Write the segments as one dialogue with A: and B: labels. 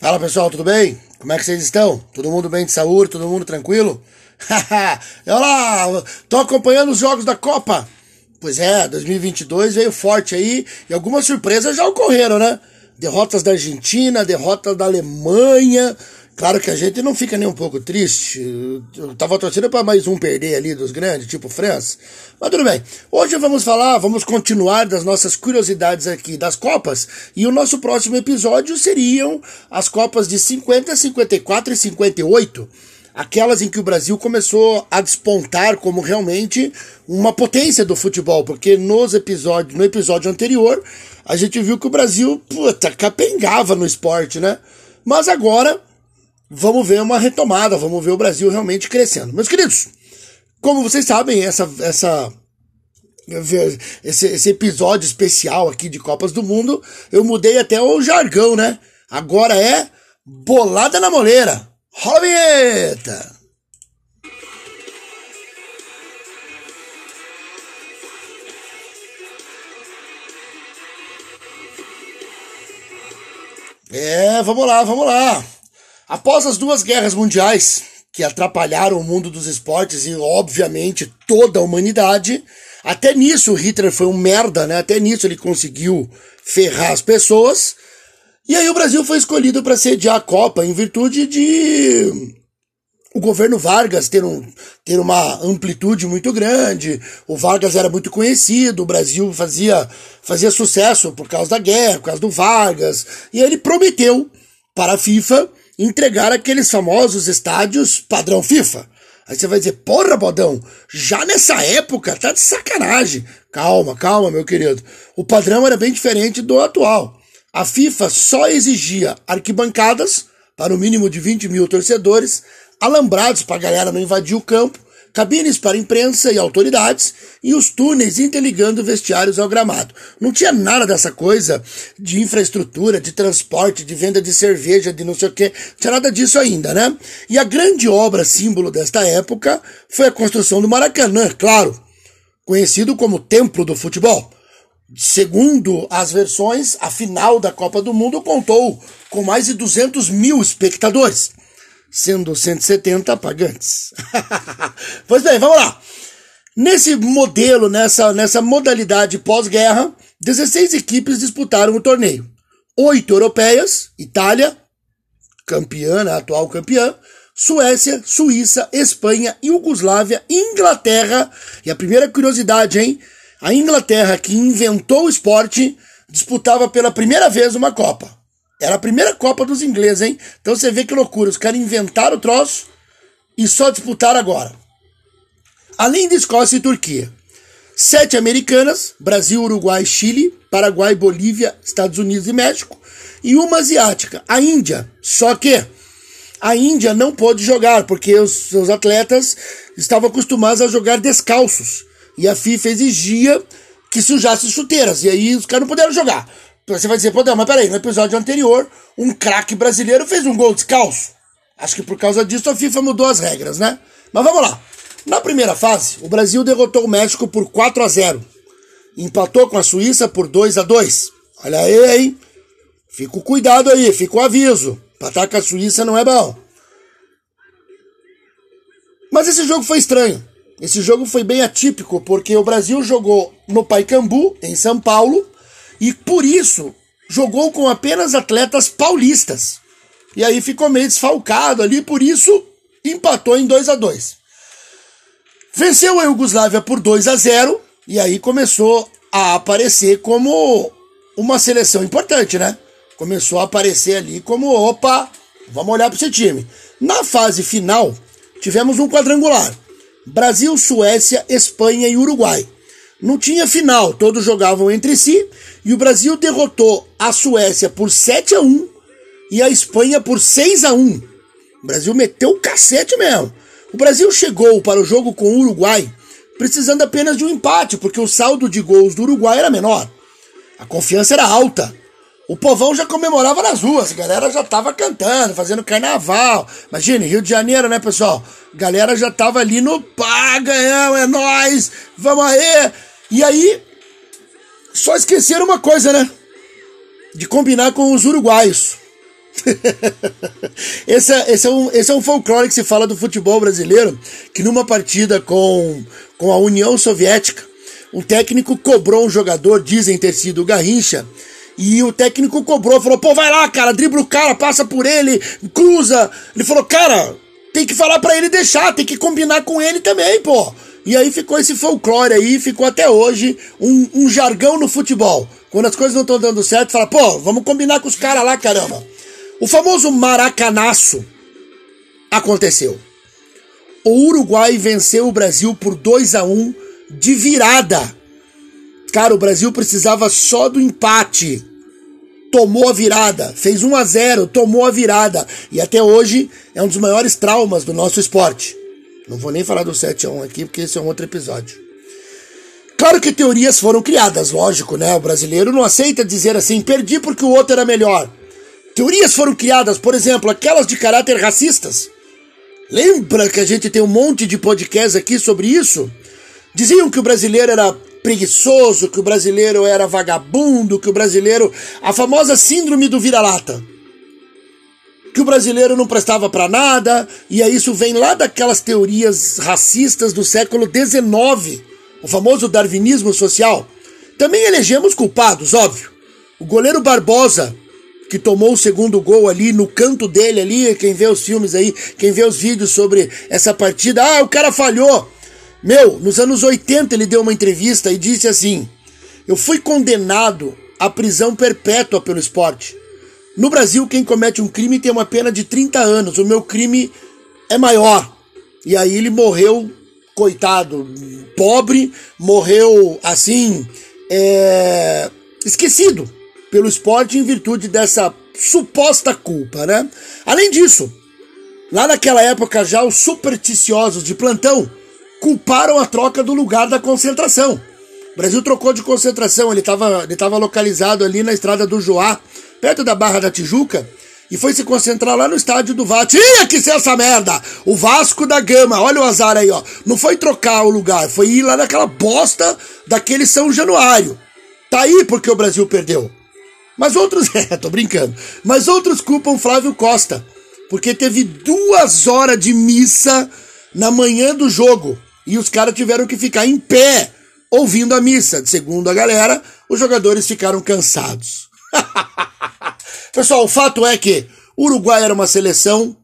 A: Fala pessoal, tudo bem? Como é que vocês estão? Todo mundo bem de saúde? Todo mundo tranquilo? Olha lá, tô acompanhando os jogos da Copa. Pois é, 2022 veio forte aí e algumas surpresas já ocorreram, né? Derrotas da Argentina, derrota da Alemanha, Claro que a gente não fica nem um pouco triste. Eu tava torcendo para mais um perder ali dos grandes, tipo França. Mas tudo bem. Hoje vamos falar, vamos continuar das nossas curiosidades aqui das Copas. E o nosso próximo episódio seriam as Copas de 50, 54 e 58. Aquelas em que o Brasil começou a despontar como realmente uma potência do futebol. Porque nos episódios, no episódio anterior, a gente viu que o Brasil, puta, capengava no esporte, né? Mas agora vamos ver uma retomada, vamos ver o Brasil realmente crescendo. Meus queridos, como vocês sabem, essa, essa, esse, esse episódio especial aqui de Copas do Mundo, eu mudei até o jargão, né? Agora é bolada na moleira. Rola a vinheta! É, vamos lá, vamos lá. Após as duas guerras mundiais, que atrapalharam o mundo dos esportes e, obviamente, toda a humanidade, até nisso Hitler foi um merda, né? Até nisso ele conseguiu ferrar as pessoas. E aí o Brasil foi escolhido para sediar a Copa em virtude de o governo Vargas ter, um, ter uma amplitude muito grande, o Vargas era muito conhecido, o Brasil fazia, fazia sucesso por causa da guerra, por causa do Vargas, e ele prometeu para a FIFA entregar aqueles famosos estádios padrão FIFA. Aí você vai dizer, porra, bodão, já nessa época tá de sacanagem. Calma, calma, meu querido. O padrão era bem diferente do atual. A FIFA só exigia arquibancadas para o mínimo de 20 mil torcedores, alambrados para a galera não invadir o campo, cabines para imprensa e autoridades e os túneis interligando vestiários ao gramado. Não tinha nada dessa coisa de infraestrutura, de transporte, de venda de cerveja, de não sei o que, não tinha nada disso ainda, né? E a grande obra símbolo desta época foi a construção do Maracanã, claro, conhecido como Templo do Futebol. Segundo as versões, a final da Copa do Mundo contou com mais de 200 mil espectadores sendo 170 pagantes. pois bem, vamos lá. Nesse modelo, nessa, nessa modalidade pós-guerra, 16 equipes disputaram o torneio. Oito europeias, Itália, campeã, né, atual campeã, Suécia, Suíça, Espanha, Iugoslávia, Inglaterra. E a primeira curiosidade, hein? A Inglaterra, que inventou o esporte, disputava pela primeira vez uma Copa. Era a primeira Copa dos ingleses, hein? Então você vê que loucura. Os caras inventaram o troço e só disputaram agora. Além de Escócia e Turquia. Sete americanas, Brasil, Uruguai, Chile, Paraguai, Bolívia, Estados Unidos e México. E uma asiática, a Índia. Só que a Índia não pôde jogar, porque os seus atletas estavam acostumados a jogar descalços. E a FIFA exigia que sujasse chuteiras. E aí os caras não puderam jogar. Você vai dizer, pô, não, mas peraí, no episódio anterior, um craque brasileiro fez um gol descalço. Acho que por causa disso a FIFA mudou as regras, né? Mas vamos lá. Na primeira fase, o Brasil derrotou o México por 4 a 0. Empatou com a Suíça por 2 a 2. Olha aí, hein? Fica o cuidado aí, fica o aviso. Empatar com a Suíça não é bom. Mas esse jogo foi estranho. Esse jogo foi bem atípico, porque o Brasil jogou no Paicambu, em São Paulo, e por isso jogou com apenas atletas paulistas. E aí ficou meio desfalcado ali, por isso empatou em 2 a 2 Venceu a Iugoslávia por 2 a 0 e aí começou a aparecer como uma seleção importante, né? Começou a aparecer ali como, opa, vamos olhar para esse time. Na fase final, tivemos um quadrangular: Brasil, Suécia, Espanha e Uruguai. Não tinha final, todos jogavam entre si e o Brasil derrotou a Suécia por 7 a 1 e a Espanha por 6 a 1. O Brasil meteu o cacete mesmo. O Brasil chegou para o jogo com o Uruguai precisando apenas de um empate, porque o saldo de gols do Uruguai era menor. A confiança era alta. O povão já comemorava nas ruas, a galera já tava cantando, fazendo carnaval. Imagine, Rio de Janeiro, né, pessoal? A galera já tava ali no pá, ganhamos, é nós, vamos aí. E aí, só esqueceram uma coisa, né? De combinar com os uruguaios. esse, é, esse, é um, esse é um folclore que se fala do futebol brasileiro, que numa partida com, com a União Soviética, um técnico cobrou um jogador, dizem ter sido o Garrincha, e o técnico cobrou, falou, pô, vai lá, cara, dribla o cara, passa por ele, cruza. Ele falou, cara, tem que falar para ele deixar, tem que combinar com ele também, pô. E aí ficou esse folclore aí, ficou até hoje um, um jargão no futebol. Quando as coisas não estão dando certo, fala, pô, vamos combinar com os caras lá, caramba. O famoso maracanaço aconteceu. O Uruguai venceu o Brasil por 2 a 1 de virada. Cara, o Brasil precisava só do empate. Tomou a virada, fez 1 a 0, tomou a virada e até hoje é um dos maiores traumas do nosso esporte. Não vou nem falar do 7 a 1 aqui porque esse é um outro episódio. Claro que teorias foram criadas, lógico, né? O brasileiro não aceita dizer assim, perdi porque o outro era melhor. Teorias foram criadas, por exemplo, aquelas de caráter racistas. Lembra que a gente tem um monte de podcasts aqui sobre isso? Diziam que o brasileiro era preguiçoso, que o brasileiro era vagabundo, que o brasileiro. a famosa síndrome do vira-lata. Que o brasileiro não prestava para nada, e aí isso vem lá daquelas teorias racistas do século XIX, o famoso darwinismo social. Também elegemos culpados, óbvio. O goleiro Barbosa, que tomou o segundo gol ali no canto dele ali, quem vê os filmes aí, quem vê os vídeos sobre essa partida, ah, o cara falhou. Meu, nos anos 80 ele deu uma entrevista e disse assim: Eu fui condenado à prisão perpétua pelo esporte. No Brasil, quem comete um crime tem uma pena de 30 anos. O meu crime é maior. E aí ele morreu, coitado, pobre, morreu assim, é, esquecido pelo esporte em virtude dessa suposta culpa, né? Além disso, lá naquela época já os supersticiosos de plantão culparam a troca do lugar da concentração. O Brasil trocou de concentração, ele estava ele tava localizado ali na estrada do Joá, perto da Barra da Tijuca, e foi se concentrar lá no estádio do Vasco. Tinha que ser essa merda! O Vasco da Gama, olha o azar aí, ó. Não foi trocar o lugar, foi ir lá naquela bosta daquele São Januário. Tá aí porque o Brasil perdeu. Mas outros, é, tô brincando, mas outros culpam Flávio Costa, porque teve duas horas de missa na manhã do jogo e os caras tiveram que ficar em pé ouvindo a missa. Segundo a galera, os jogadores ficaram cansados. Pessoal, o fato é que o Uruguai era uma seleção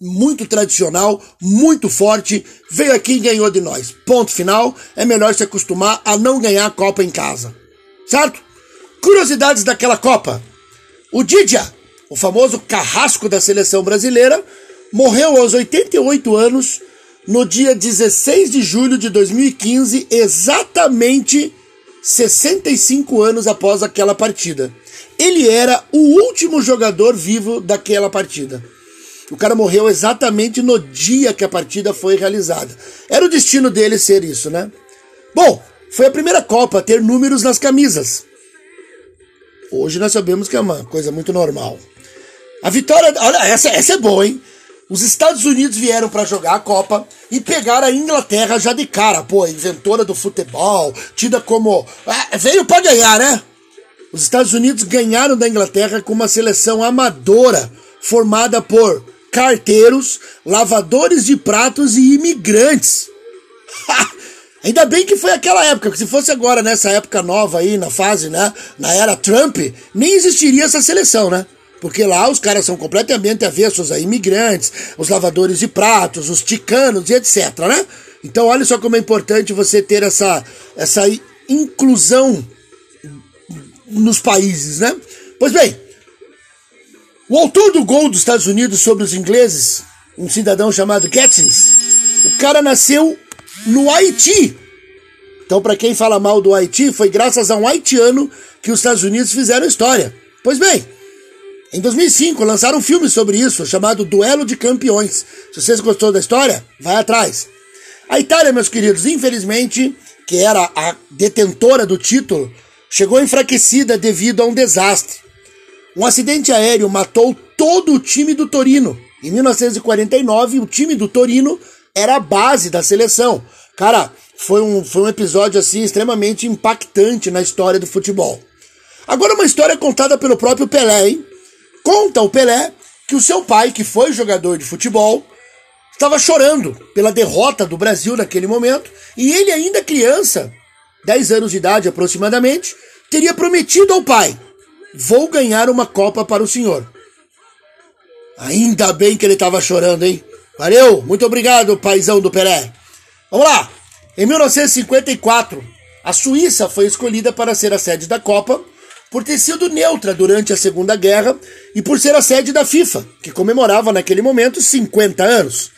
A: muito tradicional, muito forte, veio aqui e ganhou de nós. Ponto final. É melhor se acostumar a não ganhar a Copa em casa. Certo? Curiosidades daquela Copa. O Didia, o famoso carrasco da seleção brasileira, morreu aos 88 anos no dia 16 de julho de 2015, exatamente 65 anos após aquela partida. Ele era o último jogador vivo daquela partida. O cara morreu exatamente no dia que a partida foi realizada. Era o destino dele ser isso, né? Bom, foi a primeira Copa a ter números nas camisas. Hoje nós sabemos que é uma coisa muito normal. A vitória. Olha, essa, essa é boa, hein? Os Estados Unidos vieram para jogar a Copa e pegaram a Inglaterra já de cara, pô, inventora do futebol, tida como. Ah, veio para ganhar, né? Os Estados Unidos ganharam da Inglaterra com uma seleção amadora, formada por carteiros, lavadores de pratos e imigrantes. Ainda bem que foi aquela época, porque se fosse agora, nessa época nova aí, na fase, né? Na era Trump, nem existiria essa seleção, né? Porque lá os caras são completamente avessos a imigrantes, os lavadores de pratos, os ticanos e etc, né? Então olha só como é importante você ter essa, essa inclusão nos países, né? Pois bem, o autor do gol dos Estados Unidos sobre os ingleses, um cidadão chamado Gatsins, o cara nasceu no Haiti. Então, para quem fala mal do Haiti, foi graças a um haitiano que os Estados Unidos fizeram história. Pois bem, em 2005 lançaram um filme sobre isso, chamado Duelo de Campeões. Se vocês gostou da história, vai atrás. A Itália, meus queridos, infelizmente, que era a detentora do título, chegou enfraquecida devido a um desastre. Um acidente aéreo matou todo o time do Torino. Em 1949, o time do Torino era a base da seleção. Cara, foi um, foi um episódio assim extremamente impactante na história do futebol. Agora uma história contada pelo próprio Pelé, hein? Conta o Pelé que o seu pai, que foi jogador de futebol, estava chorando pela derrota do Brasil naquele momento, e ele, ainda criança, 10 anos de idade aproximadamente, teria prometido ao pai: Vou ganhar uma Copa para o senhor. Ainda bem que ele estava chorando, hein? Valeu, muito obrigado, paizão do Pelé. Vamos lá! Em 1954, a Suíça foi escolhida para ser a sede da Copa por ter sido neutra durante a Segunda Guerra e por ser a sede da FIFA, que comemorava naquele momento 50 anos.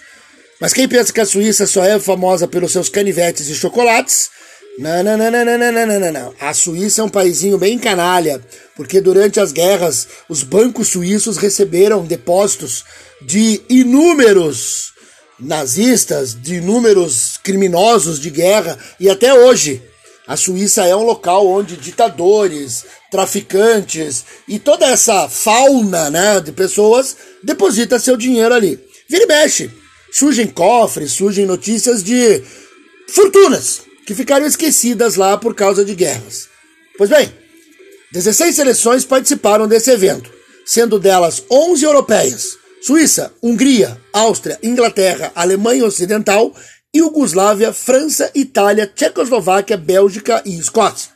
A: Mas quem pensa que a Suíça só é famosa pelos seus canivetes e chocolates, não, não, não, não, não, não, não, não, não. A Suíça é um paísinho bem canalha, porque durante as guerras os bancos suíços receberam depósitos de inúmeros nazistas, de inúmeros criminosos de guerra, e até hoje a Suíça é um local onde ditadores, traficantes e toda essa fauna né, de pessoas deposita seu dinheiro ali. Vira e mexe. Surgem cofres, surgem notícias de fortunas que ficaram esquecidas lá por causa de guerras. Pois bem, 16 seleções participaram desse evento, sendo delas 11 europeias: Suíça, Hungria, Áustria, Inglaterra, Alemanha Ocidental, Iugoslávia, França, Itália, Tchecoslováquia, Bélgica e Escócia.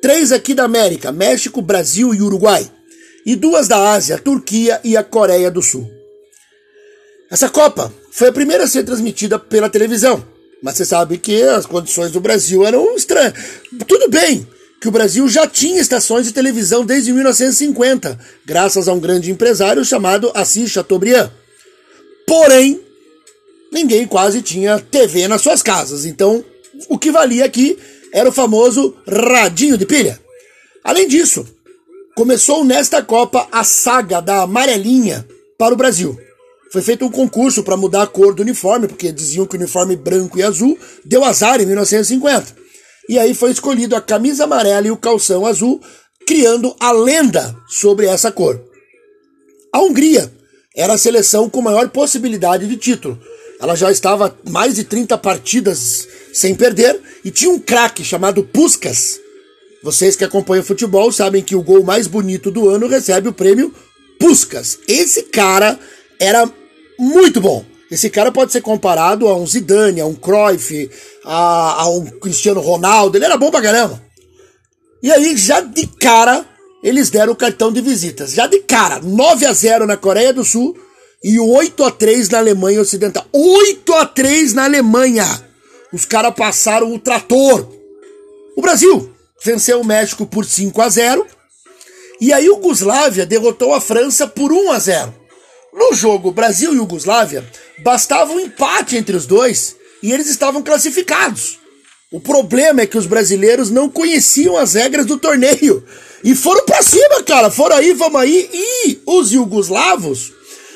A: Três aqui da América: México, Brasil e Uruguai. E duas da Ásia, Turquia e a Coreia do Sul. Essa Copa foi a primeira a ser transmitida pela televisão, mas você sabe que as condições do Brasil eram estranhas. Tudo bem que o Brasil já tinha estações de televisão desde 1950, graças a um grande empresário chamado Assis Chateaubriand. Porém, ninguém quase tinha TV nas suas casas, então o que valia aqui era o famoso radinho de pilha. Além disso, começou nesta Copa a saga da amarelinha para o Brasil. Foi feito um concurso para mudar a cor do uniforme, porque diziam que o uniforme branco e azul deu azar em 1950. E aí foi escolhido a camisa amarela e o calção azul, criando a lenda sobre essa cor. A Hungria era a seleção com maior possibilidade de título. Ela já estava mais de 30 partidas sem perder e tinha um craque chamado Puskas. Vocês que acompanham futebol sabem que o gol mais bonito do ano recebe o prêmio Puskas. Esse cara era muito bom. Esse cara pode ser comparado a um Zidane, a um Cruyff, a, a um Cristiano Ronaldo. Ele era bom pra caramba. E aí, já de cara, eles deram o cartão de visitas. Já de cara, 9 a 0 na Coreia do Sul e 8 a 3 na Alemanha Ocidental. 8 a 3 na Alemanha. Os caras passaram o trator. O Brasil venceu o México por 5 a 0 e a Iugoslávia derrotou a França por 1 a 0. No jogo Brasil e Iugoslávia, bastava um empate entre os dois e eles estavam classificados. O problema é que os brasileiros não conheciam as regras do torneio e foram para cima, cara. Foram aí, vamos aí. E os iugoslavos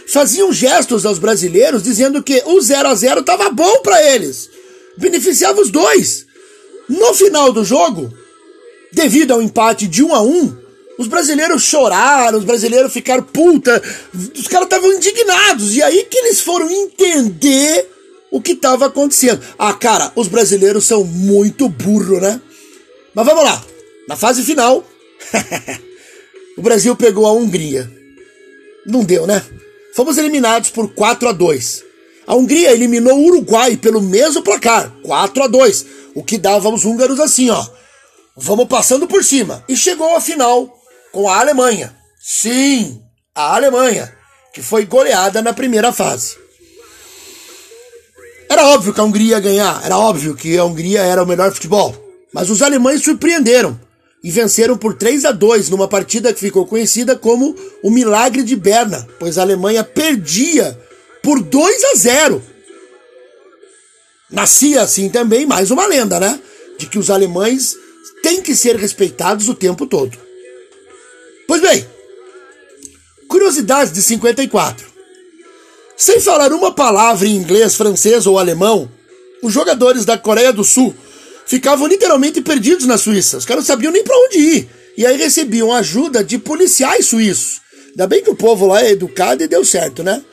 A: faziam gestos aos brasileiros dizendo que o 0 a 0 estava bom para eles. Beneficiava os dois. No final do jogo, devido ao empate de 1 a 1, os brasileiros choraram, os brasileiros ficaram puta, os caras estavam indignados. E aí que eles foram entender o que estava acontecendo. Ah, cara, os brasileiros são muito burro, né? Mas vamos lá. Na fase final, o Brasil pegou a Hungria. Não deu, né? Fomos eliminados por 4 a 2. A Hungria eliminou o Uruguai pelo mesmo placar, 4 a 2, o que dava aos húngaros assim, ó. Vamos passando por cima. E chegou a final com a Alemanha. Sim, a Alemanha, que foi goleada na primeira fase. Era óbvio que a Hungria ia ganhar, era óbvio que a Hungria era o melhor futebol. Mas os alemães surpreenderam e venceram por 3 a 2 numa partida que ficou conhecida como o Milagre de Berna, pois a Alemanha perdia por 2 a 0. Nascia assim também mais uma lenda, né? De que os alemães têm que ser respeitados o tempo todo. Pois bem, curiosidades de 54. Sem falar uma palavra em inglês, francês ou alemão, os jogadores da Coreia do Sul ficavam literalmente perdidos na Suíça. Os caras não sabiam nem para onde ir. E aí recebiam ajuda de policiais suíços. Ainda bem que o povo lá é educado e deu certo, né?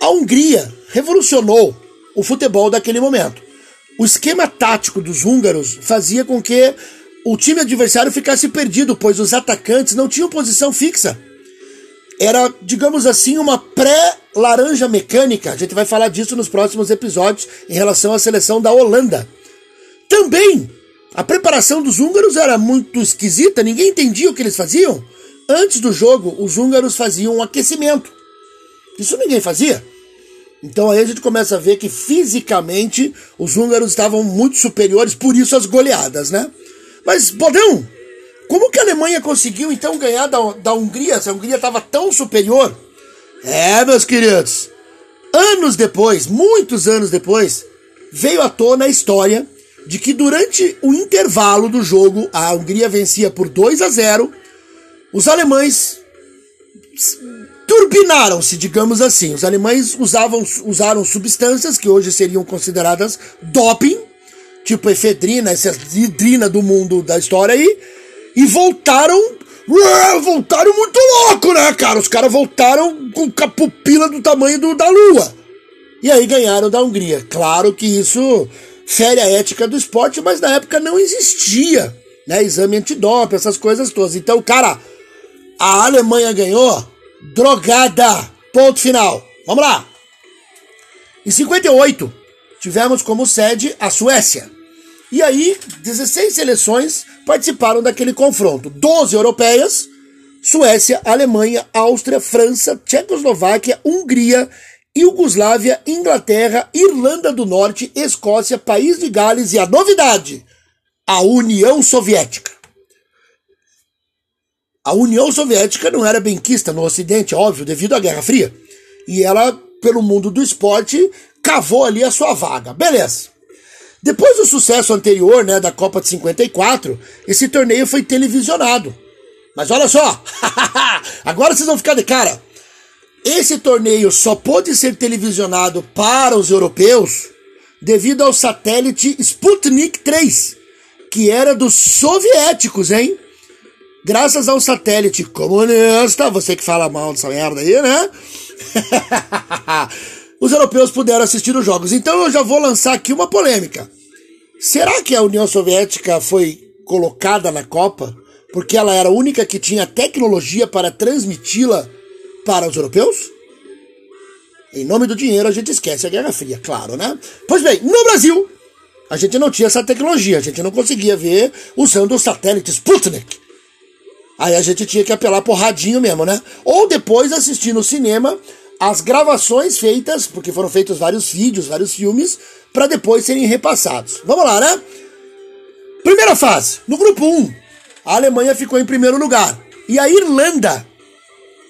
A: A Hungria revolucionou o futebol daquele momento. O esquema tático dos húngaros fazia com que o time adversário ficasse perdido, pois os atacantes não tinham posição fixa. era, digamos assim, uma pré-laranja mecânica. A gente vai falar disso nos próximos episódios em relação à seleção da Holanda. Também, a preparação dos húngaros era muito esquisita, ninguém entendia o que eles faziam. Antes do jogo, os húngaros faziam um aquecimento. Isso ninguém fazia. Então aí a gente começa a ver que fisicamente os húngaros estavam muito superiores, por isso as goleadas, né? Mas, Bodão, como que a Alemanha conseguiu então ganhar da, da Hungria, se a Hungria estava tão superior? É, meus queridos, anos depois, muitos anos depois, veio à tona a história de que durante o intervalo do jogo, a Hungria vencia por 2 a 0, os alemães turbinaram-se, digamos assim. Os alemães usavam, usaram substâncias que hoje seriam consideradas doping, tipo efedrina, essa hidrina do mundo da história aí, e voltaram. Voltaram muito louco, né, cara? Os caras voltaram com a pupila do tamanho do, da lua. E aí ganharam da Hungria. Claro que isso fere a ética do esporte, mas na época não existia, né? Exame antidoping, essas coisas todas. Então, cara, a Alemanha ganhou drogada. Ponto final. Vamos lá. Em 58, tivemos como sede a Suécia. E aí, 16 seleções participaram daquele confronto. 12 europeias, Suécia, Alemanha, Áustria, França, Tchecoslováquia, Hungria, Iugoslávia, Inglaterra, Irlanda do Norte, Escócia, País de Gales e a novidade, a União Soviética. A União Soviética não era benquista no Ocidente, óbvio, devido à Guerra Fria. E ela, pelo mundo do esporte, cavou ali a sua vaga. Beleza. Depois do sucesso anterior, né, da Copa de 54, esse torneio foi televisionado. Mas olha só, agora vocês vão ficar de cara. Esse torneio só pôde ser televisionado para os europeus devido ao satélite Sputnik 3, que era dos soviéticos, hein? graças ao satélite comunista, você que fala mal dessa merda aí, né? Os europeus puderam assistir os jogos. Então eu já vou lançar aqui uma polêmica. Será que a União Soviética foi colocada na Copa porque ela era a única que tinha tecnologia para transmiti-la para os europeus? Em nome do dinheiro a gente esquece a Guerra Fria, claro, né? Pois bem, no Brasil a gente não tinha essa tecnologia, a gente não conseguia ver usando o satélite Sputnik. Aí a gente tinha que apelar porradinho mesmo, né? Ou depois assistir no cinema as gravações feitas, porque foram feitos vários vídeos, vários filmes, para depois serem repassados. Vamos lá, né? Primeira fase. No grupo 1, a Alemanha ficou em primeiro lugar. E a Irlanda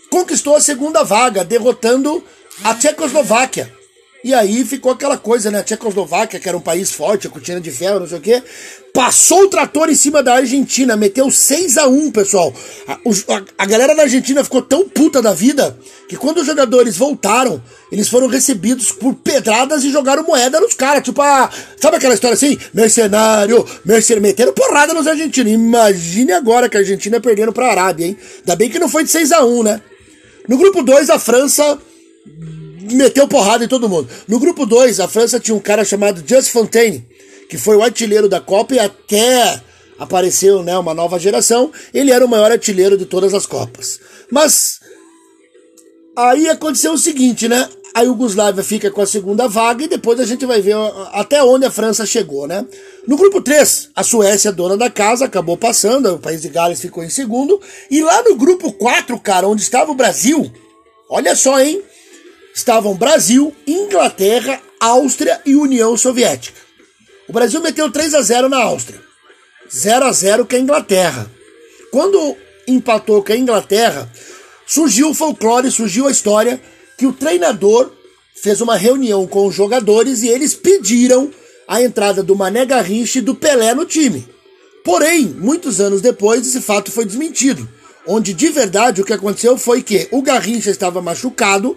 A: conquistou a segunda vaga, derrotando a Tchecoslováquia. E aí ficou aquela coisa, né? A Tchecoslováquia, que era um país forte, a cortina de ferro, não sei o quê, passou o trator em cima da Argentina, meteu 6 a 1 pessoal. A, a, a, galera da Argentina ficou tão puta da vida que quando os jogadores voltaram, eles foram recebidos por pedradas e jogaram moeda nos caras. Tipo, a, sabe aquela história assim? Mercenário, mercenário, meteram porrada nos argentinos. Imagine agora que a Argentina perdendo pra Arábia, hein? Ainda bem que não foi de 6 a 1 né? No grupo 2, a França meteu porrada em todo mundo. No grupo 2, a França tinha um cara chamado Just Fontaine, que foi o artilheiro da Copa e até apareceu né, uma nova geração, ele era o maior artilheiro de todas as Copas. Mas aí aconteceu o seguinte, né? A Iugoslávia fica com a segunda vaga e depois a gente vai ver até onde a França chegou, né? No grupo 3, a Suécia, dona da casa, acabou passando, o país de Gales ficou em segundo. E lá no grupo 4, cara, onde estava o Brasil, olha só, hein? Estavam Brasil, Inglaterra, Áustria e União Soviética. O Brasil meteu 3 a 0 na Áustria. 0 a 0 com a Inglaterra. Quando empatou com a Inglaterra, surgiu o folclore, surgiu a história que o treinador fez uma reunião com os jogadores e eles pediram a entrada do Mané Garrincha e do Pelé no time. Porém, muitos anos depois, esse fato foi desmentido, onde de verdade o que aconteceu foi que o Garrincha estava machucado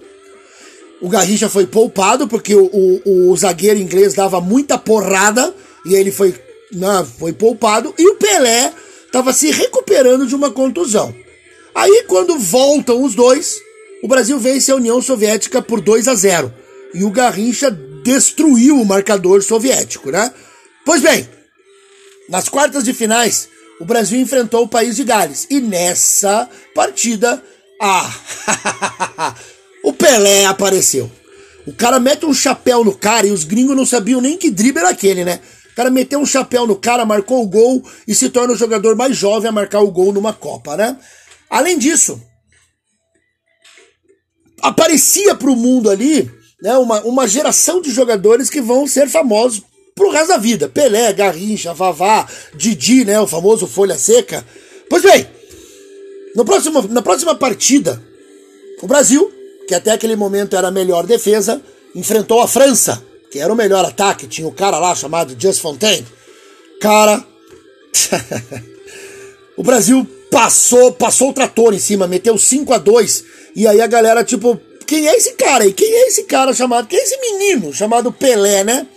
A: o Garrincha foi poupado porque o, o, o zagueiro inglês dava muita porrada e ele foi, não, né, foi poupado. E o Pelé estava se recuperando de uma contusão. Aí, quando voltam os dois, o Brasil vence a União Soviética por 2 a 0 e o Garrincha destruiu o marcador soviético, né? Pois bem, nas quartas de finais, o Brasil enfrentou o país de Gales e nessa partida Ah, o Pelé apareceu. O cara mete um chapéu no cara e os gringos não sabiam nem que drible era aquele, né? O cara meteu um chapéu no cara, marcou o gol e se torna o jogador mais jovem a marcar o gol numa Copa, né? Além disso, aparecia para o mundo ali né, uma, uma geração de jogadores que vão ser famosos pro resto da vida. Pelé, Garrincha, Vavá, Didi, né, o famoso Folha Seca. Pois bem, no próximo, na próxima partida, o Brasil, que até aquele momento era a melhor defesa, enfrentou a França, que era o melhor ataque. Tinha o um cara lá chamado Just Fontaine. Cara. o Brasil passou, passou o trator em cima, meteu 5 a 2 E aí a galera, tipo, quem é esse cara aí? Quem é esse cara chamado? Quem é esse menino chamado Pelé, né?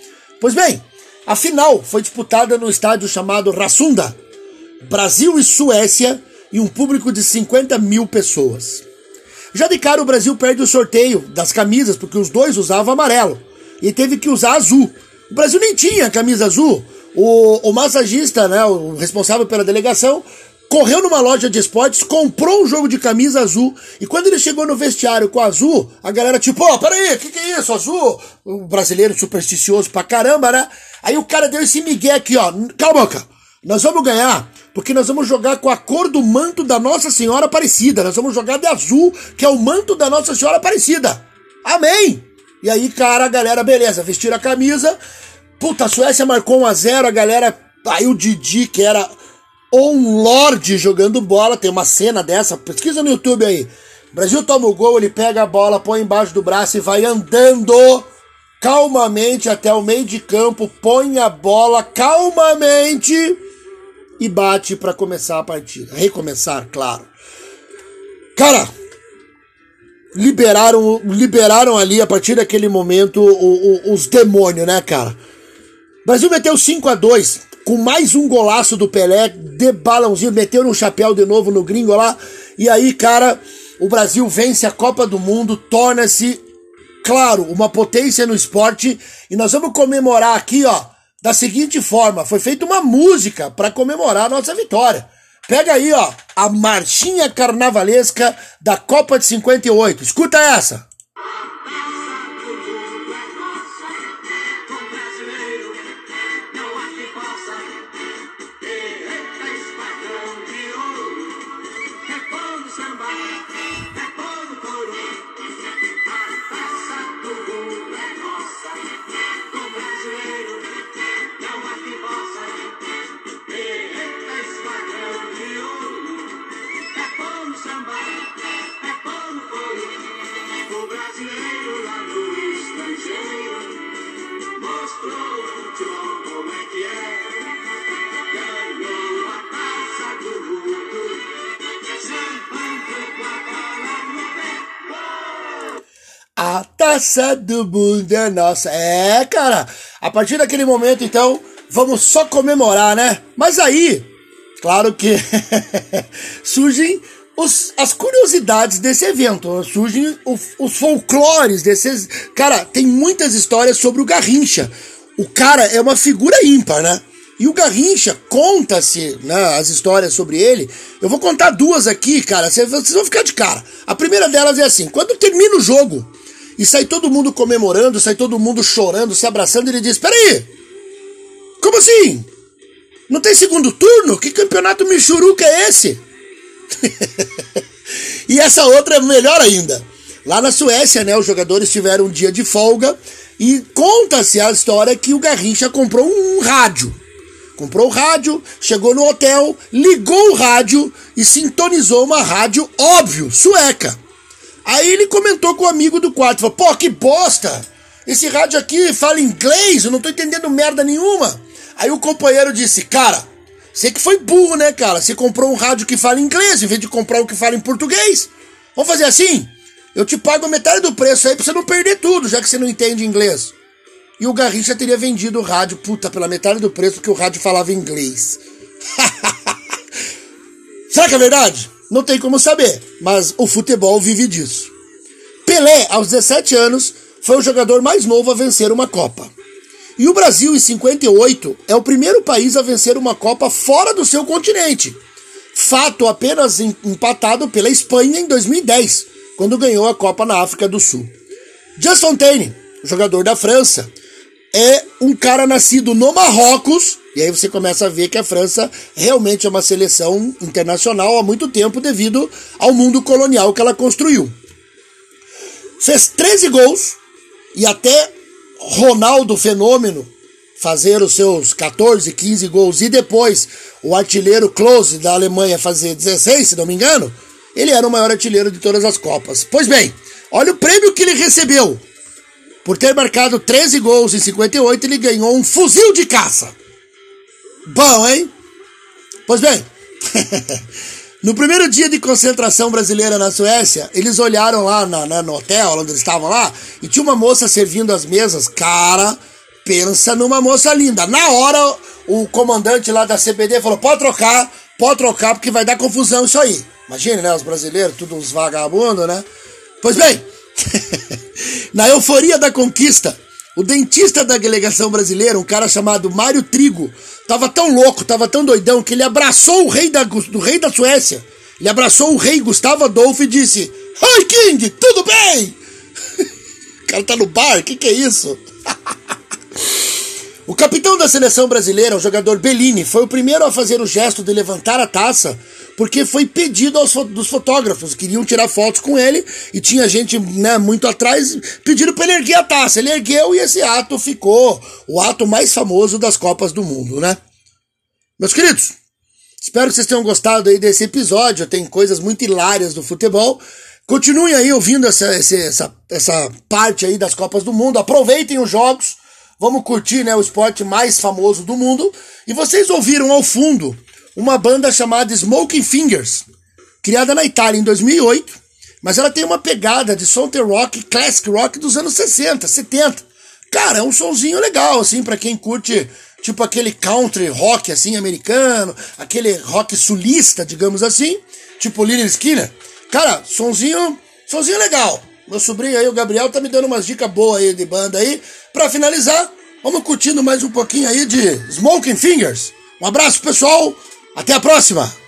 A: Pois bem, a final foi disputada no estádio chamado Rassunda, Brasil e Suécia, e um público de 50 mil pessoas. Já de cara, o Brasil perde o sorteio das camisas, porque os dois usavam amarelo, e teve que usar azul. O Brasil nem tinha camisa azul. O, o massagista, né, o responsável pela delegação, correu numa loja de esportes, comprou um jogo de camisa azul, e quando ele chegou no vestiário com azul, a galera tipo, ó, oh, peraí, o que, que é isso, azul? O brasileiro supersticioso pra caramba, né? Aí o cara deu esse migué aqui, ó, cala a boca, nós vamos ganhar, porque nós vamos jogar com a cor do manto da Nossa Senhora Aparecida, nós vamos jogar de azul, que é o manto da Nossa Senhora Aparecida. Amém! E aí, cara, a galera, beleza, vestiram a camisa, puta, a Suécia marcou 1 a 0 a galera, aí o Didi, que era um Lorde jogando bola. Tem uma cena dessa, pesquisa no YouTube aí. Brasil toma o gol, ele pega a bola, põe embaixo do braço e vai andando calmamente até o meio de campo, põe a bola calmamente e bate para começar a partida. Recomeçar, claro. Cara, liberaram, liberaram ali a partir daquele momento o, o, os demônios, né, cara? Brasil meteu 5 a 2 com mais um golaço do Pelé, de balãozinho, meteu no chapéu de novo no gringo lá. E aí, cara, o Brasil vence a Copa do Mundo, torna-se, claro, uma potência no esporte. E nós vamos comemorar aqui, ó, da seguinte forma: foi feita uma música para comemorar a nossa vitória. Pega aí, ó, a marchinha carnavalesca da Copa de 58. Escuta essa. A taça do mundo é nossa. É, cara. A partir daquele momento, então, vamos só comemorar, né? Mas aí, claro que surgem os, as curiosidades desse evento, surgem os, os folclores desses. Cara, tem muitas histórias sobre o Garrincha. O cara é uma figura ímpar, né? E o Garrincha, conta-se né, as histórias sobre ele. Eu vou contar duas aqui, cara. Vocês vão ficar de cara. A primeira delas é assim: quando termina o jogo, e sai todo mundo comemorando, sai todo mundo chorando, se abraçando, e ele diz: Peraí, como assim? Não tem segundo turno? Que campeonato michuruca é esse? e essa outra é melhor ainda. Lá na Suécia, né, os jogadores tiveram um dia de folga e conta-se a história que o Garrincha comprou um rádio. Comprou o rádio, chegou no hotel, ligou o rádio e sintonizou uma rádio, óbvio, sueca. Aí ele comentou com o amigo do quarto, falou, pô, que bosta! Esse rádio aqui fala inglês, eu não tô entendendo merda nenhuma. Aí o companheiro disse, cara, você que foi burro, né, cara? Você comprou um rádio que fala inglês em vez de comprar um que fala em português. Vamos fazer assim? Eu te pago metade do preço aí pra você não perder tudo, já que você não entende inglês. E o Garrincha teria vendido o rádio, puta, pela metade do preço que o rádio falava inglês. Será que é verdade? Não tem como saber, mas o futebol vive disso. Pelé, aos 17 anos, foi o jogador mais novo a vencer uma Copa. E o Brasil, em 58, é o primeiro país a vencer uma Copa fora do seu continente. fato apenas empatado pela Espanha em 2010, quando ganhou a Copa na África do Sul. Just Fontaine, jogador da França, é um cara nascido no Marrocos, e aí você começa a ver que a França realmente é uma seleção internacional há muito tempo devido ao mundo colonial que ela construiu. Fez 13 gols e até Ronaldo Fenômeno fazer os seus 14, 15 gols e depois o artilheiro Klose da Alemanha fazer 16, se não me engano, ele era o maior artilheiro de todas as Copas. Pois bem, olha o prêmio que ele recebeu. Por ter marcado 13 gols em 58, ele ganhou um fuzil de caça. Bom, hein? Pois bem, no primeiro dia de concentração brasileira na Suécia, eles olharam lá na, na, no hotel onde eles estavam lá e tinha uma moça servindo as mesas. Cara, pensa numa moça linda. Na hora, o comandante lá da CPD falou: pode trocar, pode trocar, porque vai dar confusão isso aí. Imagina, né? Os brasileiros, tudo uns vagabundos, né? Pois bem, Na euforia da conquista, o dentista da delegação brasileira, um cara chamado Mário Trigo, tava tão louco, tava tão doidão, que ele abraçou o rei da, do rei da Suécia. Ele abraçou o rei Gustavo Adolfo e disse: Oi, King, tudo bem? o cara tá no bar, o que, que é isso? o capitão da seleção brasileira, o jogador Bellini, foi o primeiro a fazer o gesto de levantar a taça porque foi pedido aos dos fotógrafos, queriam tirar fotos com ele e tinha gente né, muito atrás pedindo para ele erguer a taça. Ele ergueu e esse ato ficou o ato mais famoso das Copas do Mundo, né? Meus queridos, espero que vocês tenham gostado aí desse episódio. Tem coisas muito hilárias do futebol. Continuem aí ouvindo essa, essa, essa parte aí das Copas do Mundo. Aproveitem os jogos. Vamos curtir né, o esporte mais famoso do mundo. E vocês ouviram ao fundo uma banda chamada Smoking Fingers, criada na Itália em 2008, mas ela tem uma pegada de sonter rock, classic rock dos anos 60, 70. Cara, é um sonzinho legal, assim, para quem curte, tipo aquele country rock, assim, americano, aquele rock sulista, digamos assim, tipo Lily Skinner. Cara, sonzinho, sonzinho legal. Meu sobrinho aí, o Gabriel, tá me dando umas dicas boas aí de banda aí. Pra finalizar, vamos curtindo mais um pouquinho aí de Smoking Fingers. Um abraço, pessoal. Até a próxima!